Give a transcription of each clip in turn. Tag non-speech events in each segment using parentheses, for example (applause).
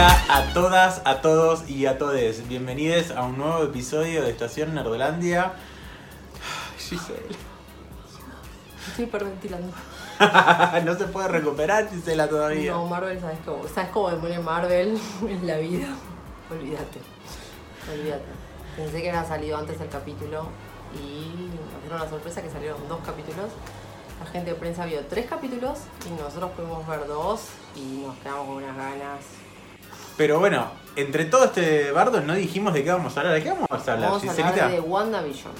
Hola a todas, a todos y a todes. Bienvenidos a un nuevo episodio de Estación Nerdolandia. Ay, Giselle. Estoy hiperventilando. (laughs) no se puede recuperar Gisela todavía. No, Marvel, ¿sabes cómo? ¿Sabes cómo me pone Marvel (laughs) en la vida? Olvídate. Olvídate. Pensé que había salido antes el capítulo y nos dieron la sorpresa que salieron dos capítulos. La gente de prensa vio tres capítulos y nosotros pudimos ver dos y nos quedamos con unas ganas. Pero bueno, entre todo este bardo no dijimos de qué vamos a hablar. ¿De qué vamos a hablar, Vamos a Giselita? hablar de WandaVision.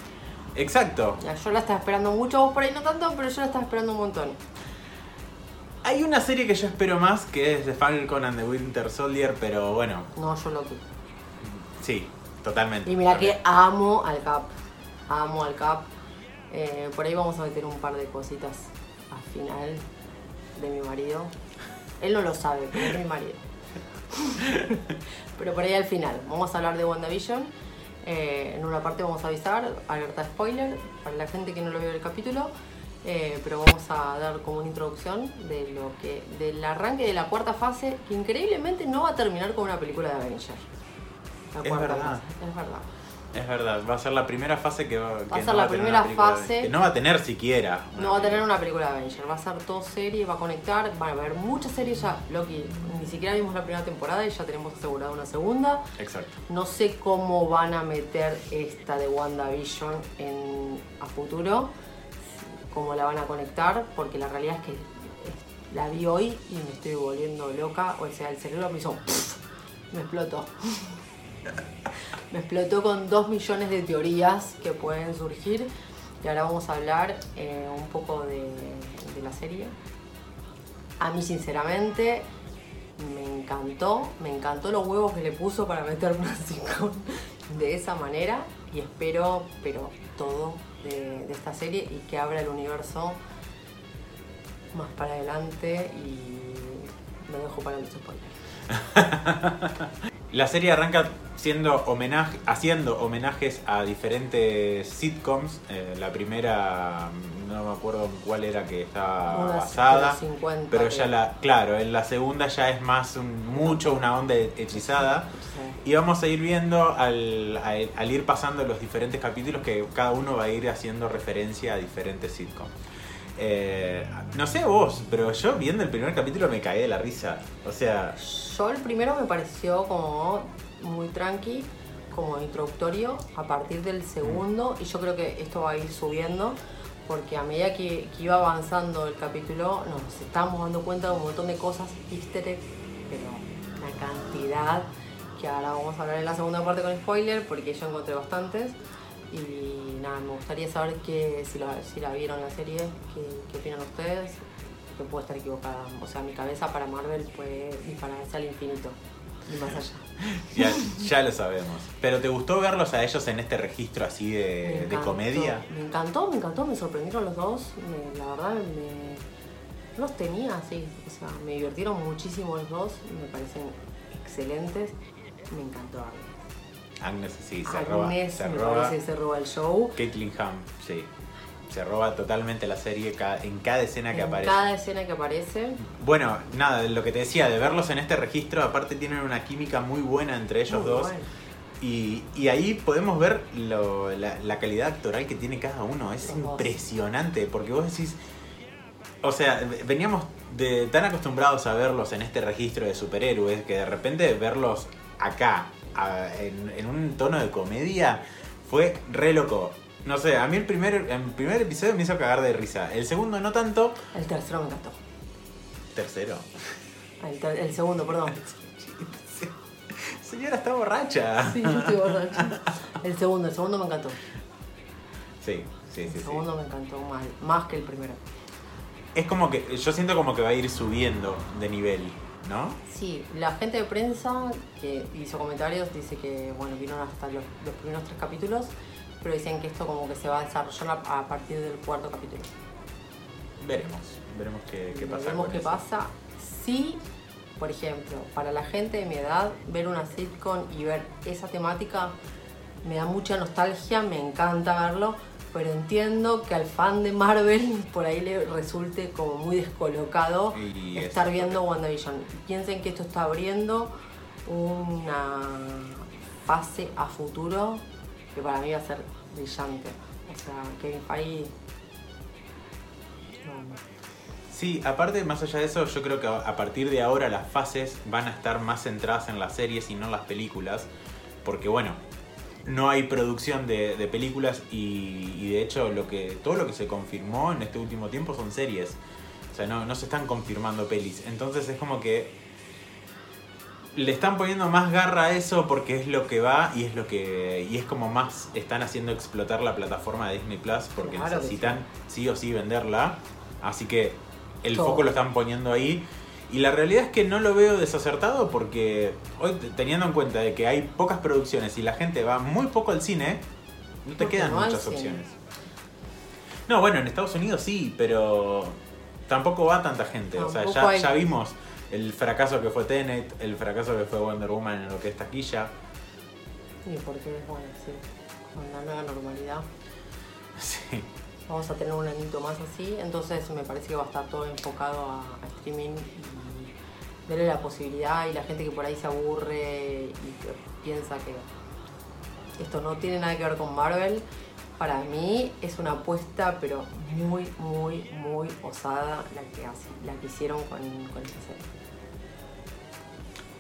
Exacto. Ya, yo la estaba esperando mucho, vos por ahí no tanto, pero yo la estaba esperando un montón. Hay una serie que yo espero más que es The Falcon and the Winter Soldier, pero bueno, No, yo Loki. sí, totalmente. Y mira que amo al Cap. Amo al Cap. Eh, por ahí vamos a meter un par de cositas al final de mi marido. Él no lo sabe, pero es mi marido. (laughs) pero por ahí al final. Vamos a hablar de WandaVision. Eh, en una parte vamos a avisar, alerta spoiler, para la gente que no lo vio el capítulo. Eh, pero vamos a dar como una introducción de lo que del arranque de la cuarta fase, que increíblemente no va a terminar con una película de Avenger. La Es cuarta verdad. fase, es verdad. Es verdad, va a ser la primera fase que va, que a ser no la primera fase. que no va a tener siquiera. No va a tener una película de Avenger, va a ser todo serie, va a conectar, van a haber muchas series ya. Loki, ni siquiera vimos la primera temporada y ya tenemos asegurada una segunda. Exacto. No sé cómo van a meter esta de WandaVision en, a futuro, cómo la van a conectar, porque la realidad es que la vi hoy y me estoy volviendo loca. O sea, el cerebro me hizo. (laughs) me explotó. (laughs) me explotó con dos millones de teorías que pueden surgir. Y ahora vamos a hablar eh, un poco de, la serie. A mí, sinceramente, me encantó. Me encantó los huevos que le puso para meter una sitcom (laughs) de esa manera. Y espero, pero todo de, de esta serie y que abra el universo más para adelante. Y lo dejo para los spoilers. (laughs) La serie arranca siendo homenaje, haciendo homenajes a diferentes sitcoms. Eh, la primera, no me acuerdo en cuál era que estaba basada. de los 50 Pero ya la, claro, en la segunda ya es más un- mucho una onda hechizada. Sí. Y vamos a ir viendo al, al- al ir pasando los diferentes capítulos que cada uno va a ir haciendo referencia a diferentes sitcoms. Eh, no sé vos, pero yo viendo el primer capítulo me caí de la risa. O sea, Yo el primero me pareció como muy tranqui, como introductorio, a partir del segundo, y yo creo que esto va a ir subiendo, porque a medida que, iba avanzando el capítulo, nos estábamos dando cuenta de un montón de cosas, easter pero una cantidad, que ahora vamos a hablar en la segunda parte con spoiler, porque yo encontré bastantes. Nada, me gustaría saber que, si, la, si la vieron la serie, qué, qué opinan ustedes, que puedo estar equivocada. O sea, mi cabeza para Marvel puede dispararse al infinito y más allá. (laughs) ya, ya lo sabemos. Pero ¿te gustó verlos a ellos en este registro así de, de comedia? Me encantó, me encantó, me sorprendieron los dos. me- la verdad, me, los tenía así. O sea, me divirtieron muchísimo los dos, me parecen excelentes. Me encantó Agnes. Agnes sí, se roba. Se me roba. se roba el show. Caitlin Ham, sí. Se roba totalmente la serie en cada escena que en aparece. cada escena que aparece. Bueno, nada, lo que te decía, de verlos en este registro, aparte tienen una química muy buena entre ellos muy dos. bueno. Y, y ahí podemos ver lo- la, la calidad actoral que tiene cada uno. Es Los dos. impresionante, porque vos decís. O sea, veníamos de, tan acostumbrados a verlos en este registro de superhéroes que de repente verlos acá, a- en, en un tono de comedia, fue re loco. No sé, a mí el primer, el primer episodio me hizo cagar de risa. El segundo no tanto. El tercero me encantó. Tercero. El, ter- el segundo, perdón. (laughs) Señora está borracha. Sí, yo estoy borracha. El segundo, el segundo me encantó. Sí, sí, sí. El sí. segundo me encantó mal, más que el primero. Es como que yo siento como que va a ir subiendo de nivel, ¿no? Sí, la gente de prensa que hizo comentarios dice que, bueno, vieron hasta los, los primeros tres capítulos, pero dicen que esto como que se va a desarrollar a, a partir del cuarto capítulo. Veremos, veremos qué, qué pasa. Veremos qué eso. pasa. Sí, por ejemplo, para la gente de mi edad, ver una sitcom y ver esa temática me da mucha nostalgia, me encanta verlo, pero entiendo que al fan de Marvel por ahí le resulte como muy descolocado Y estar viendo WandaVision. Piensen que esto está abriendo una fase a futuro que para mí va a ser brillante. O sea, Kevin Feige... no, Sí, aparte, más allá de eso, yo creo que a partir de ahora las fases van a estar más centradas en las series y no en las películas. Porque bueno, no hay producción de, de películas y, y de hecho lo que todo lo que se confirmó en este último tiempo son series. O sea, no, no se están confirmando pelis. Entonces es como que le están poniendo más garra a eso porque es lo que va y es lo que y es como más están haciendo explotar la plataforma de Disney Plus porque Claro necesitan sí o sí venderla. Así que el Todo. foco lo están poniendo ahí. Y la realidad es que no lo veo desacertado porque hoy teniendo en cuenta de que hay pocas producciones y la gente va muy poco al cine, no te Porque quedan no muchas opciones. No, bueno, en Estados Unidos sí, pero tampoco va tanta gente. O sea, ya, hay- ya vimos el fracaso que fue Tenet, el fracaso que fue Wonder Woman en lo que es taquilla. Y porque, bueno, sí, con la nueva normalidad (laughs) Sí. vamos a tener un añito más así, entonces me parece que va a estar todo enfocado a, a streaming y darle la posibilidad y la gente que por ahí se aburre y que piensa que esto no tiene nada que ver con Marvel, para mí es una apuesta pero muy, muy, muy osada la que, hace- la que hicieron con, con esta serie.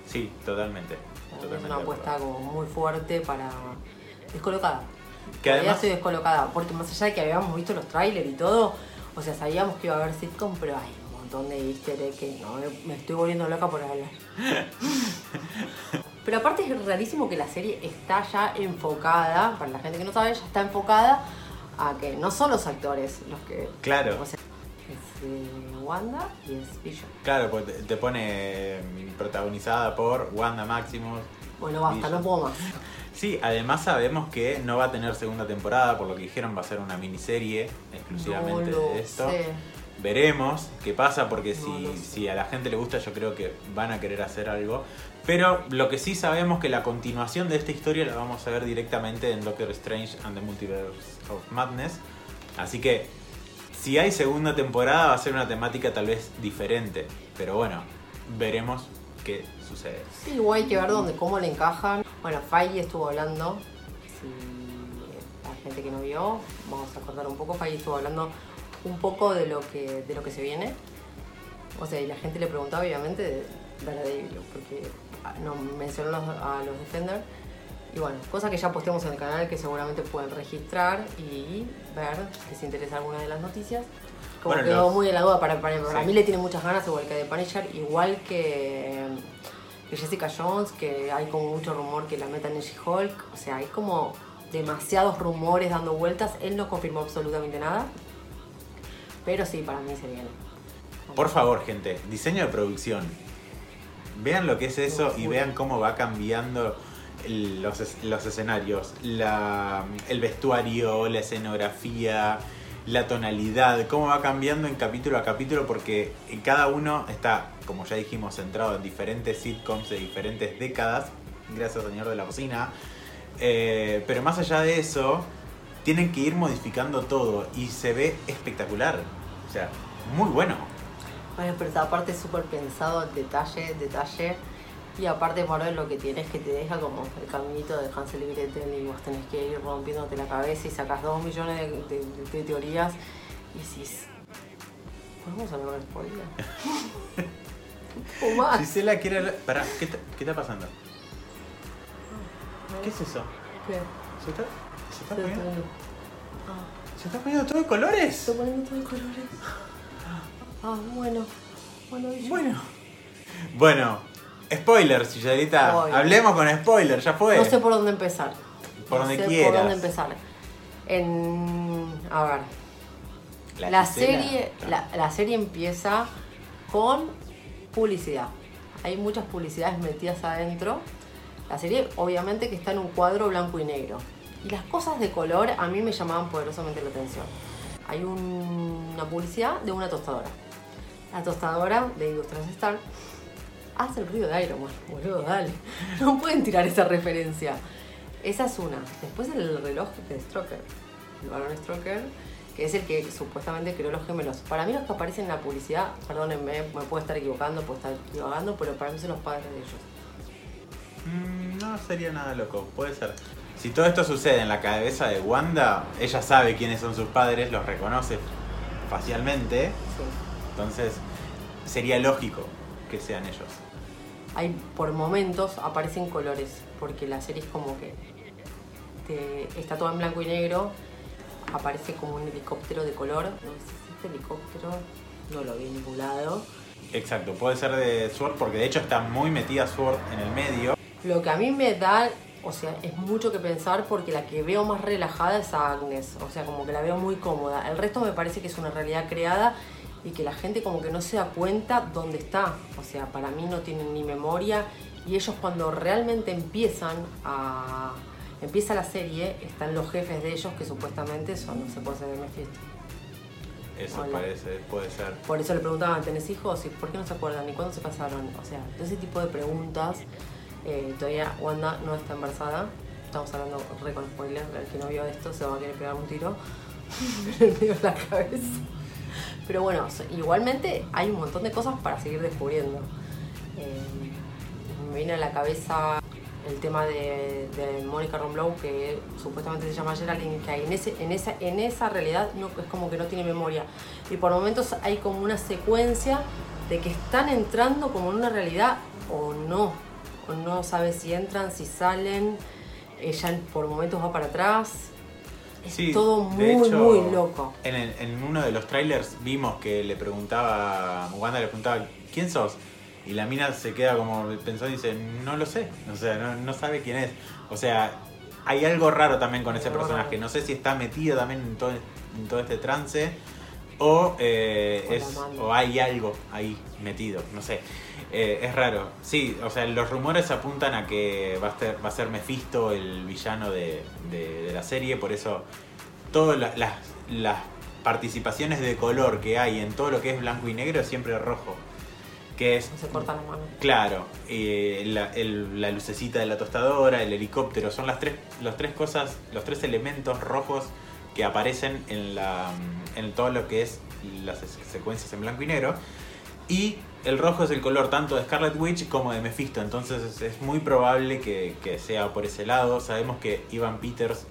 Sí, totalmente. Es una apuesta como muy fuerte para descolocada. Que además, estoy descolocada, porque más allá de que habíamos visto los trailers y todo, o sea, sabíamos que iba a haber sitcom, pero hay un montón de easter que no, me- estoy volviendo loca por hablar. (laughs) pero aparte es rarísimo que la serie está ya enfocada, para la gente que no sabe, ya está enfocada a que no son los actores los que... Claro. O sea, es eh, Wanda y es Vision. claro, pues te, pone mm, protagonizada por Wanda Maximus. Bueno, basta, Vision. no puedo más. Sí, además sabemos que no va a tener segunda temporada, por lo que dijeron va a ser una miniserie exclusivamente No lo de esto. sé. Veremos qué pasa, porque No si, sé. si a la gente le gusta, yo creo que van a querer hacer algo. Pero lo que sí sabemos que la continuación de esta historia la vamos a ver directamente en Doctor Strange and the Multiverse of Madness. Así que si hay segunda temporada va a ser una temática tal vez diferente. Pero bueno, veremos qué sucede. Sí, igual hay que ver dónde, cómo le encajan. Bueno, Feige estuvo hablando, si la gente que no vio, vamos a cortar un poco, Feige estuvo hablando un poco de lo que, de lo que se viene. O sea, y la gente le preguntaba obviamente de Daredevil, porque ah, no, mencionó a los Defenders. Y bueno, cosas que ya posteamos en el canal que seguramente pueden registrar y ver que se interesa alguna de las noticias. Como Bueno, quedó los- muy de la duda para, para, para Sí. mí le tiene muchas ganas, igual que de Punisher, igual que, que Jessica Jones, que hay como mucho rumor que la metan en She-Hulk. O sea, hay como demasiados rumores dando vueltas. Él no confirmó absolutamente nada. Pero sí, para mí se viene. Por favor, gente, diseño de producción. Vean lo que es eso y vean cómo va cambiando el- los, los escenarios, la- el vestuario, la escenografía, la tonalidad, cómo va cambiando en capítulo a capítulo porque en cada uno está, como ya dijimos, centrado en diferentes sitcoms de diferentes décadas, gracias señor de la cocina. Eh, pero más allá de eso, tienen que ir modificando todo y se ve espectacular. O sea, muy bueno. Bueno, pero aparte es súper pensado, detalle, detalle. Y aparte Marvel lo que tiene es que te deja como el caminito de Hansel y Gretel y vos tenés que ir rompiéndote la cabeza y sacas dos millones de, de- de- teorías y decís, ¿podemos hablar de spoiler? (laughs) o más. Gisela quiere hablar- Pará, ¿qué, ta- ¿qué está pasando? ¿Qué es eso? ¿Qué? ¿Se está, se está Se está- Ah, ¿Se está poniendo todo de colores? estoy poniendo todo de colores. Ah, bueno. Bueno, Bueno. Bueno. Spoiler. Hablemos con spoilers, ya fue. No sé por dónde empezar. Por No donde sé quieras. por dónde empezar. En. A ver. La, serie, la, la serie empieza con publicidad. Hay muchas publicidades metidas adentro. La serie obviamente que está en un cuadro blanco y negro. Y las cosas de color a mí me llamaban poderosamente la atención. Hay un- una publicidad de una tostadora. La tostadora de Industrias Star hace el ruido de Iron Man, boludo, dale. (laughs) No pueden tirar esa referencia. Esa es una. Después el reloj de Stroker, el varón Stroker, que es el que supuestamente creó los gemelos. Para mí los que aparecen en la publicidad, perdónenme, me puedo estar equivocando, puedo estar equivocando, pero para mí son los padres de ellos. Mm, no sería nada loco, puede ser. Si todo esto sucede en la cabeza de Wanda, ella sabe quiénes son sus padres, los reconoce facialmente, Sí. entonces sería lógico que sean ellos. Hay por momentos aparecen colores, porque la serie es como que te- está todo en blanco y negro, aparece como un helicóptero de color. No sé si este helicóptero no lo vi en ningún lado. Exacto, puede ser de Sword porque de hecho está muy metida Sword en el medio. Lo que a mí me da, o sea, es mucho que pensar porque la que veo más relajada es a Agnes, o sea, como que la veo muy cómoda. El resto me parece que es una realidad creada y que la gente como que no se da cuenta dónde está. O sea, para mí no tienen ni memoria y ellos cuando realmente empiezan a... Empieza la serie, están los jefes de ellos que supuestamente son los secuaces de Mephisto. Eso Hola. parece, puede ser. Por eso le preguntaban, ¿tenés hijos? ¿Y por qué no se acuerdan? ¿Y cuándo se casaron? O sea, ese tipo de preguntas. Eh, todavía Wanda no está embarazada. Estamos hablando re con spoiler. El que no vio esto se va a querer pegar un tiro en el medio de la cabeza. Pero bueno, igualmente hay un montón de cosas para seguir descubriendo. Eh, me viene a la cabeza el tema de, Mónica Romlow, que supuestamente se llama Geraldine, que en, ese, en, esa, en esa realidad es como que no tiene memoria. Y por momentos hay como una secuencia de que están entrando como en una realidad o no. No sabe si entran, si salen. Ella por momentos va para atrás. Es Sí, todo muy, hecho, muy loco. En, el- en uno de los trailers vimos que le preguntaba, Wanda le preguntaba, ¿quién sos? Y la mina se queda como pensó y dice, no lo sé, o sea, no, no sabe quién es. O sea, hay algo raro también con ese personaje. No sé si está metido también en todo, en todo este trance o, eh, es, o hay algo ahí metido, no sé. Eh, es raro. Sí, o sea, los rumores apuntan a que va a ser, va a ser Mephisto el villano de, de- de la serie, por eso todas la- las, las participaciones de color que hay en todo lo que es blanco y negro es siempre rojo. Que es, Se cortan manos. claro, eh, la, el- la lucecita de la tostadora, el helicóptero, son las tres, las tres cosas, los tres elementos rojos que aparecen en, la, en todo lo que es las secuencias en blanco y negro. Y el rojo es el color tanto de Scarlet Witch como de Mephisto, entonces es, muy probable que, sea por ese lado. Sabemos que Ivan Peters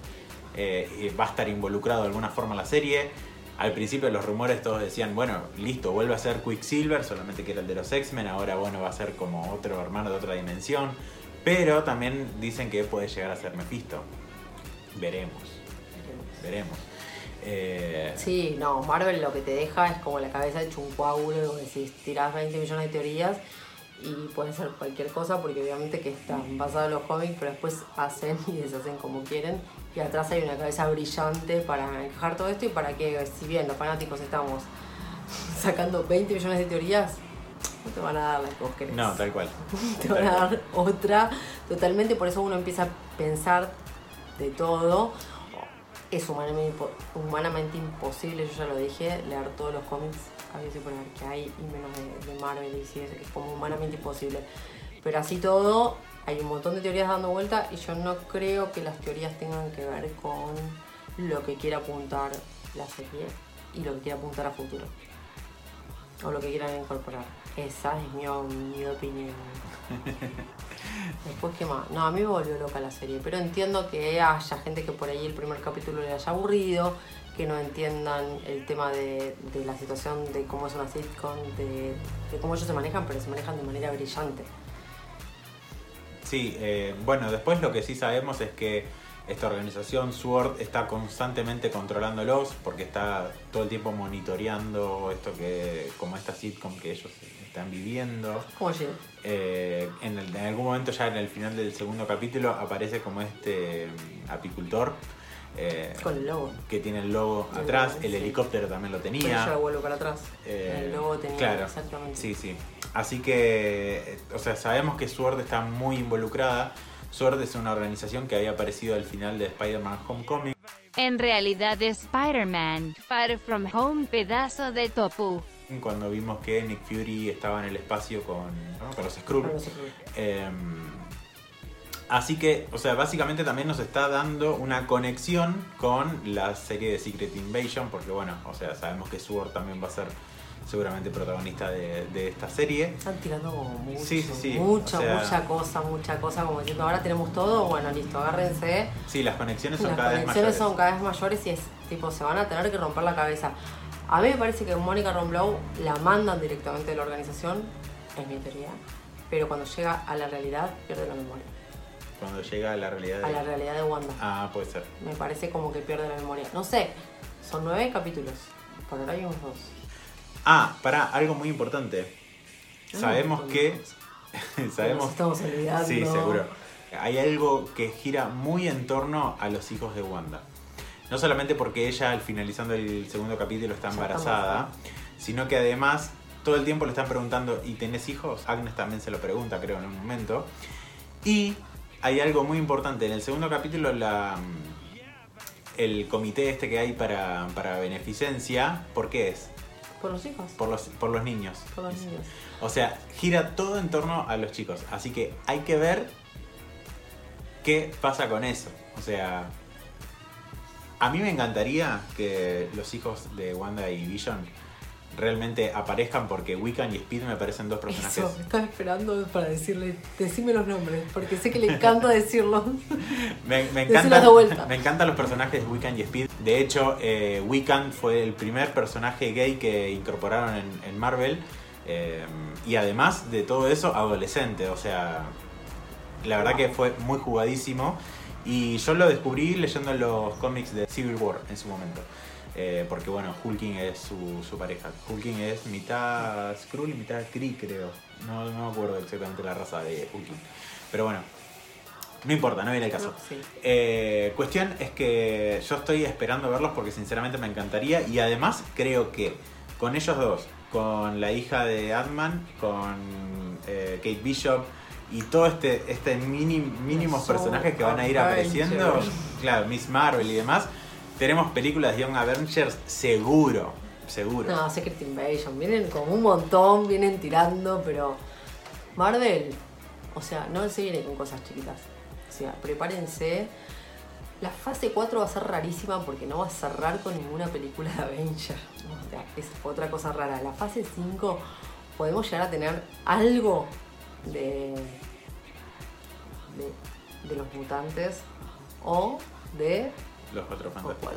eh, va a estar involucrado de alguna forma en la serie. Al principio los rumores todos decían, bueno, listo, vuelve a ser Quicksilver, solamente que era el de los X-Men, ahora bueno, va a ser como otro hermano de otra dimensión. Pero también dicen que puede llegar a ser Mephisto. Veremos, veremos. Eh, Sí, no, Marvel lo que te deja es como la cabeza hecho un coágulo, donde decís, tirás 20 millones de teorías y pueden ser cualquier cosa, porque obviamente que están basados en los cómics, pero después hacen (laughs) y deshacen como quieren. Y atrás hay una cabeza brillante para encajar todo esto y para que, si bien los fanáticos estamos (laughs) sacando 20 millones de teorías, no te van a dar la que vos querés. no, tal cual. (laughs) te van a dar otra totalmente, por eso uno empieza a pensar de todo. Es humanamente, impo- humanamente imposible, yo ya lo dije, leer todos los cómics habidos y por que hay y menos de, Marvel y sí, es, es como humanamente imposible. Pero así todo, hay un montón de teorías dando vuelta y yo no creo que las teorías tengan que ver con lo que quiera apuntar la serie y lo que quiera apuntar a futuro. O lo que quieran incorporar. Esa es mi opinión. (laughs) Después, ¿qué más? No, a mí me volvió loca la serie, pero entiendo que haya gente que por ahí el primer capítulo le haya aburrido, que no entiendan el tema de, de la situación de cómo es una sitcom, de, de cómo ellos se manejan, pero se manejan de manera brillante. Sí, eh, bueno, después lo que sí sabemos es que esta organización SWORD está constantemente controlándolos porque está todo el tiempo monitoreando esto que, como esta sitcom que ellos están viviendo. ¿Cómo llega? Eh, en, el- en algún momento ya en el final del segundo capítulo aparece como este mm, apicultor eh, Con el logo. que tiene el logo El atrás, logo, el sí. helicóptero también lo Pero tenía. yo lo vuelvo para atrás. Eh, el logo tenía claro, exactamente. Sí, sí. Así que, o sea, sabemos que SWORD está muy involucrada. SWORD es una organización que había aparecido al final de Spider-Man Homecoming. En realidad es Spider-Man, Far From Home, pedazo de topu. Cuando vimos que Nick Fury estaba en el espacio con, ¿no? con los Skrull. Eh, así que, o sea, básicamente también nos está dando una conexión con la serie de Secret Invasion, porque bueno, o sea, sabemos que SWORD también va a ser seguramente protagonista de, de esta serie. Están tirando como mucho, Sí, mucha, o sea- mucha cosa, mucha cosa, como diciendo, ahora tenemos todo, bueno, listo, agárrense. Sí, las conexiones son Las cada vez conexiones mayores. son cada vez mayores y es tipo, se van a tener que romper la cabeza. A mí me parece que Mónica Romblou la mandan directamente de la organización, es mi teoría, pero cuando llega a la realidad pierde la memoria. Cuando llega a la realidad de... A la realidad de Wanda. Ah, puede ser. Me parece como que pierde la memoria. No sé, son nueve capítulos. Por ahora hay unos dos. Ah, para algo muy importante. Sabemos que... (laughs) Nos sabemos... estamos olvidando. Sí, seguro. Hay algo que gira muy en torno a los hijos de Wanda. No solamente porque ella al finalizando el segundo capítulo está embarazada. sino que además todo el tiempo le están preguntando, ¿y tenés hijos? Agnes también se lo pregunta, creo, en un momento. Y hay algo muy importante. En el segundo capítulo, la, el comité este que hay para, para beneficencia, ¿por qué es? Por los hijos. Por los, por los niños. Por los niños. O sea, gira todo en torno a los chicos. Así que hay que ver qué pasa con eso. O sea, a mí me encantaría que los hijos de Wanda y Vision realmente aparezcan porque Wiccan y Speed me parecen dos personajes. Eso, estaba esperando para decirle, decime los nombres, porque sé que le encanta decirlos. (laughs) Me, de vuelta. me encantan los personajes de Wiccan y Speed. De hecho, eh, Wiccan fue el primer personaje gay que incorporaron en, en Marvel. eh, y además de todo eso, adolescente. O sea, la verdad que fue muy jugadísimo. Y yo lo descubrí leyendo los cómics de Civil War en su momento. Eh, porque bueno, Hulking es su, su pareja. Hulking es mitad Skrull y mitad Kree, creo. No, no me acuerdo exactamente la raza de Hulking. Pero bueno, no importa, no viene el caso. No, sí. Eh, cuestión es que yo estoy esperando verlos porque sinceramente me encantaría y además creo que con ellos dos, con la hija de Adman, con eh, Kate Bishop y todo este, este mini, mínimos Son personajes que van a ir apareciendo, claro, Miss Marvel y demás, tenemos películas de Young Avengers seguro, seguro. No, Secret Invasion, vienen como un montón, vienen tirando, pero Marvel, o sea, no se viene con cosas chiquitas. O sea, prepárense. La fase 4 va a ser rarísima porque no va a cerrar con ninguna película de Avengers. O sea, es otra cosa rara. La fase 5 podemos llegar a tener algo de, de, de los mutantes o de Los cuatro fantásticos.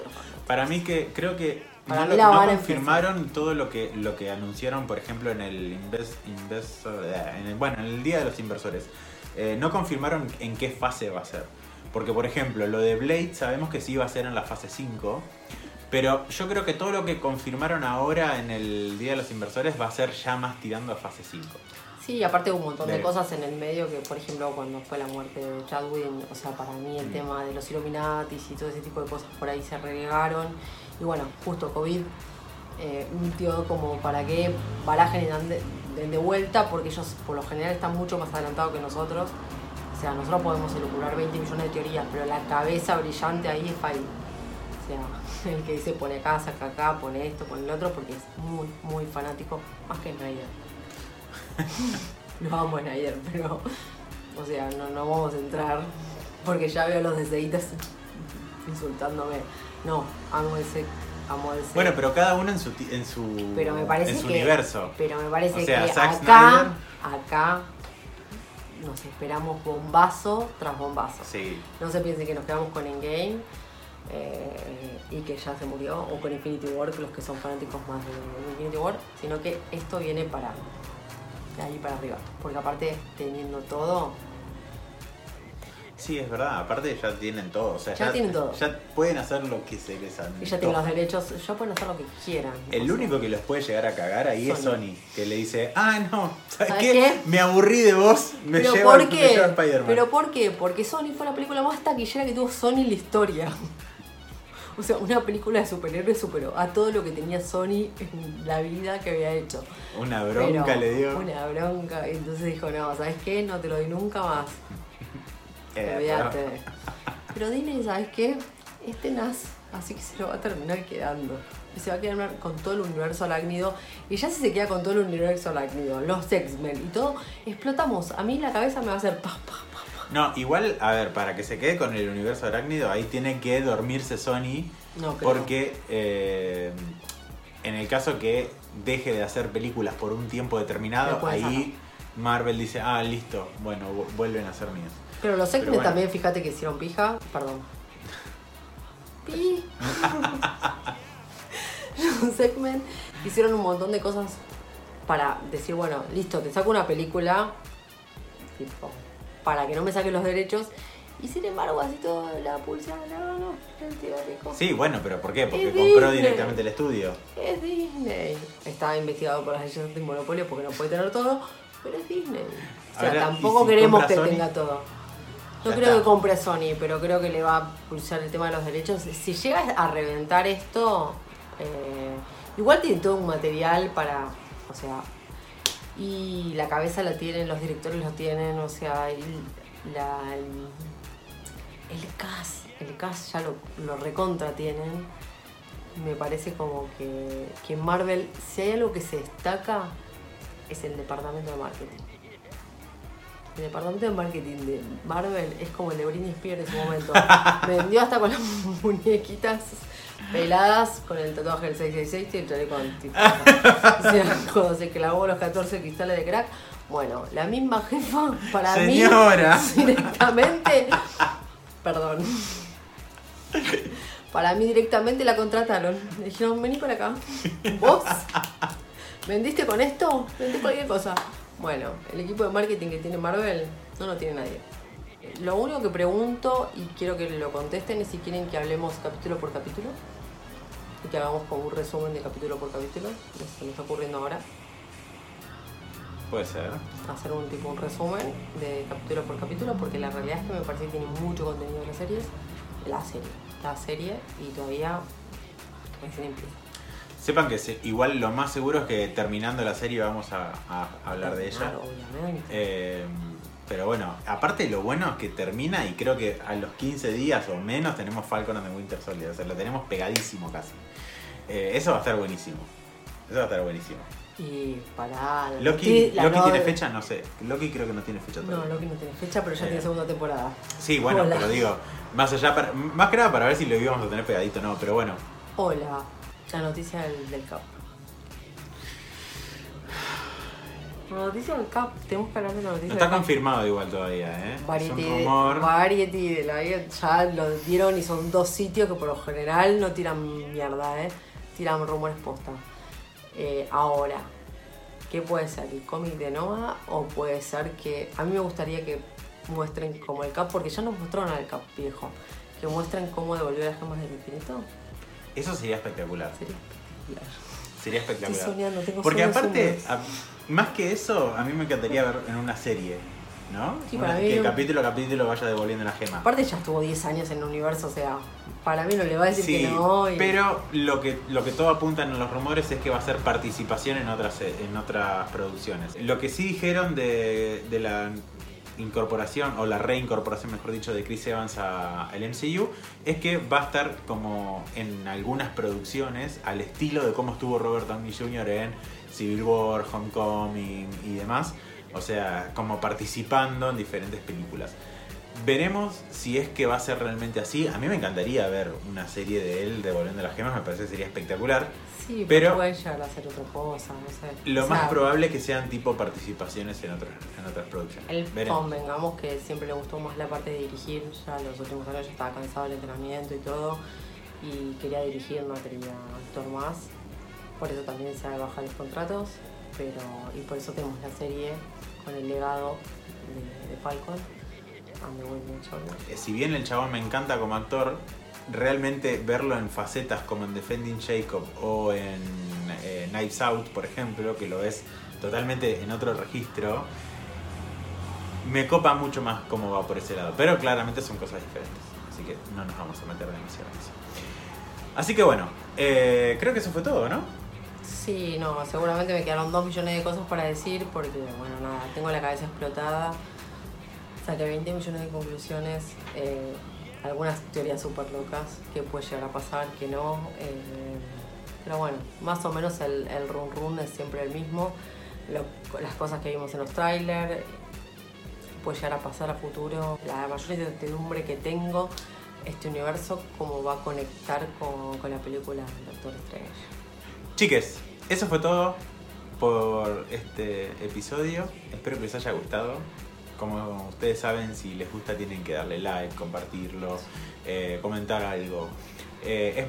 Para mí que creo que Para no, lo- confirmaron todo lo que lo que anunciaron, por ejemplo, en el Invest, Investor- eh, en el- bueno, en el día de los inversores. Eh, no confirmaron en qué fase va a ser. Porque, por ejemplo, lo de Blade sabemos que sí va a ser en la fase 5. Pero yo creo que todo lo que confirmaron ahora en el día de los inversores va a ser ya más tirando a fase 5. Sí, y aparte hubo un montón de cosas en el medio que, por ejemplo, cuando fue la muerte de Chadwick, o sea, para mí el Mm. tema de los Illuminatis y todo ese tipo de cosas por ahí se relegaron. Y bueno, justo COVID eh, dio como para que barajen de, de vuelta, porque ellos por lo general están mucho más adelantados que nosotros. O sea, nosotros podemos elucubrar 20 millones de teorías, pero la cabeza brillante ahí es Feige. O sea, (laughs) el que dice pone acá, saca acá, pone esto, pone el otro, porque es muy, muy fanático, más que Snyder. (laughs) Lo amo a Snyder, pero. O sea, no, no vamos a entrar. Porque ya veo a los deseitas (laughs) insultándome. No, amo ese. Amo ese. Bueno, pero cada uno en su, en su, pero me parece en su que. universo. Pero me parece O sea, que Zack acá. Acá. Nos esperamos bombazo tras bombazo. Sí, No se piense que nos quedamos con Endgame eh, y que ya se murió, o con Infinity War, los que son fanáticos más de Infinity War, sino que esto viene para de ahí para arriba. Porque aparte, teniendo todo, sí, es verdad. Aparte ya tienen todo. O sea, Ya tienen todo. Ya pueden hacer lo que se les y ya tienen los derechos, ya pueden hacer lo que quieran. El sea, único que los puede llegar a cagar ahí es Sony. Que le dice, ah, no, ¿sabes, ¿Sabes qué? qué? Me aburrí de vos, me ¿Pero llevo, por me qué? llevo a Spider-Man. ¿Pero por qué? Porque Sony fue la película más taquillera que tuvo Sony en la historia. O sea, una película de superhéroes superó a todo lo que tenía Sony en la vida que había hecho. Una bronca Pero le dio. Una bronca. Y entonces dijo, no, ¿sabes qué? No te lo doy nunca más. (laughs) Eh, Olvídate. (laughs) Pero Disney, ¿sabes qué? Este NAS, así que se lo va a terminar quedando. Y se va a quedar con todo el universo arácnido. Y ya si se queda con todo el universo arácnido, los X-Men y todo, explotamos. A mí la cabeza me va a hacer pa, pa. No, igual, a ver, para que se quede con el universo arácnido, ahí tiene que dormirse Sony, No creo. porque eh, en el caso que deje de hacer películas por un tiempo determinado, ahí Marvel dice, ah, listo, bueno, vu- vuelven a ser míos. Pero los X-Men bueno. también, fíjate que hicieron pija. Perdón. (laughs) Pi. los X-Men hicieron un montón de cosas para decir, bueno, listo, te saco una película, tipo, para que no me saquen los derechos. Y sin embargo, así todo la pulsa, no, no, el tío rico. Sí, bueno, pero ¿por qué? Porque Es compró Disney. directamente el estudio. Es Disney. Está investigado por las leyes de monopolio porque no puede tener todo, pero es Disney. O sea, tampoco ¿y si queremos que Sony? tenga todo. No Ya creo está. que compre Sony, pero creo que le va a pulsar el tema de los derechos. Si llega a reventar esto, eh, igual tiene todo un material para, o sea, y la cabeza la tienen, los directores lo tienen, o sea, y la, el, el cast, el cast ya lo, lo recontra tienen. Me parece como que, que Marvel, si hay algo que se destaca, es el departamento de marketing. El departamento de marketing de Marvel es como el de Britney Spears en su momento. (laughs) Vendió hasta con las (laughs) muñequitas peladas, con el tatuaje del 666 y el chaleco antifaz. (laughs) O sea, cuando se clavó los 14 cristales de crack. Bueno, la misma jefa, para Señora. mí, (laughs) directamente, perdón, para mí directamente la contrataron. Le dijeron, vení para acá. ¿Vos? ¿Vendiste con esto? Vendí cualquier cosa. Bueno, el equipo de marketing que tiene Marvel no lo tiene nadie. Lo único que pregunto, y quiero que lo contesten, es si quieren que hablemos capítulo por capítulo. Y que hagamos como un resumen de capítulo por capítulo. Eso se me está ocurriendo ahora. Puede ser. Hacer un tipo un resumen de capítulo por capítulo, porque la realidad es que me parece que tiene mucho contenido de las series. La serie. La serie, y todavía recién empieza. Sepan que se- igual lo más seguro es que terminando la serie vamos a, a hablar de ella. Claro, obviamente. Eh, pero bueno, aparte lo bueno es que termina y creo que a los 15 días o menos tenemos Falcon and the Winter Soldier. O sea, lo tenemos pegadísimo casi. Eh, eso va a estar buenísimo. Eso va a estar buenísimo. Y para Loki, la Loki tiene fecha, no sé. Loki creo que no tiene fecha No, todavía. Loki no tiene fecha, pero ya Eh. tiene segunda temporada. Sí, bueno, Hola. pero digo, más allá, para- más que nada para ver si lo íbamos a tener pegadito o no, pero bueno. Hola, la noticia del, del CAP. Noticia del CAP, tenemos que hablar de la noticia No del está CAP. confirmado igual todavía, ¿eh? Variety, es un rumor. Variety de la vida ya lo dieron y son dos sitios que por lo general no tiran mierda, ¿eh? tiran rumores posta. Eh, ahora, ¿qué puede ser? ¿El cómic de Noah? ¿O puede ser que.? A mí me gustaría que muestren como el Cap, porque ya nos mostraron al Cap viejo, que muestren cómo devolvió las gemas del infinito. Eso sería espectacular. Sería espectacular. Sería espectacular. Estoy soñando, tengo Porque aparte, a- más que eso, a mí me encantaría ver en una serie, ¿no? Sí, Una- para mí- que capítulo a capítulo vaya devolviendo la gema. Aparte ya estuvo 10 años en el universo, o sea, para mí no le va a decir Sí, que no. y- pero lo que, lo que todo apunta en los rumores es que va a ser participación en otras, eh, en otras producciones. Lo que sí dijeron de, de la incorporación, o la reincorporación, mejor dicho, de Chris Evans a- al MCU, es que va a estar como en algunas producciones al estilo de cómo estuvo Robert Downey Jr. en Civil War, Homecoming y demás. O sea, como participando en diferentes películas. Veremos si es que va a ser realmente así. A mí me encantaría ver una serie de él devolviendo las gemas, me parece que sería espectacular. Sí, pero- puede llegar a hacer otra cosa, no sé. Lo O sea, más probable es que sean tipo participaciones en otras, en otras producciones. El Veremos. convengamos que siempre le gustó más la parte de dirigir, ya los últimos años ya estaba cansado del entrenamiento y todo, y quería dirigir, no quería actuar más. Por eso también se bajan los contratos, pero y por eso tenemos la serie con el legado de, de Falcon the Winter Soldier. Eh, Si bien el chabón me encanta como actor, realmente verlo en facetas como en Defending Jacob o en eh, Knives Out, por ejemplo, que lo ves totalmente en otro registro, me copa mucho más cómo va por ese lado. Pero claramente son cosas diferentes, así que no nos vamos a meter demasiado en eso. Así que bueno, eh, creo que eso fue todo, ¿no? Sí, no, seguramente me quedaron dos millones de cosas para decir porque, bueno, nada, tengo la cabeza explotada. Saqué 20 millones de conclusiones, eh, algunas teorías súper locas, que puede llegar a pasar, que no. eh, pero bueno, más o menos el, el run run es siempre el mismo. Las cosas que vimos en los trailers, puede llegar a pasar a futuro. La mayor incertidumbre que tengo, este universo, cómo va a conectar con, con la película Doctor Strange. Chiques, eso fue todo por este episodio. Espero que les haya gustado. Como ustedes saben, si les gusta tienen que darle like, compartirlo, eh, comentar algo. Eh, es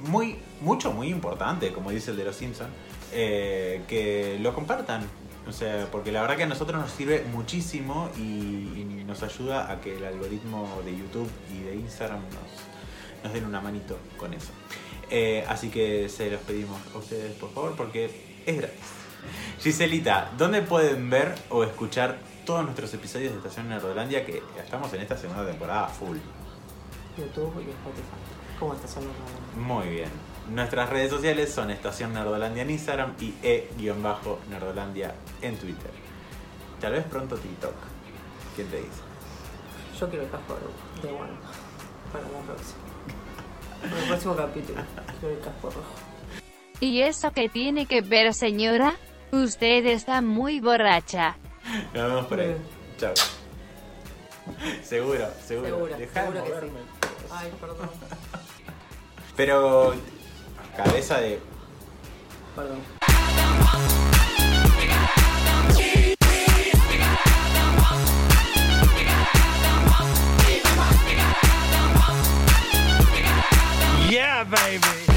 muy, mucho, muy importante, como dice el de los Simpsons, eh, que lo compartan. O sea, porque la verdad que a nosotros nos sirve muchísimo y, nos ayuda a que el algoritmo de YouTube y de Instagram nos den una manito con eso. Eh, así que se los pedimos a ustedes, por favor, porque es gratis. Giselita, ¿dónde pueden ver o escuchar todos nuestros episodios de Estación Nerdolandia? Que estamos en esta segunda temporada full. YouTube y Spotify. ¿Cómo estás hablando? Muy bien. Nuestras redes sociales son Estación Nerdolandia en Instagram y E-Nerdolandia en Twitter. Tal vez pronto TikTok. ¿Quién te dice? Yo quiero el casco de One para la próxima. Para el próximo capítulo. El casco rojo. ¿Y eso qué tiene que ver, señora? Usted está muy borracha. Nos vemos por ahí. Chao. Seguro, seguro. Seguro, Dejá de seguro que sí. Ay, perdón. Pero cabeza de Perdón. Yeah, baby.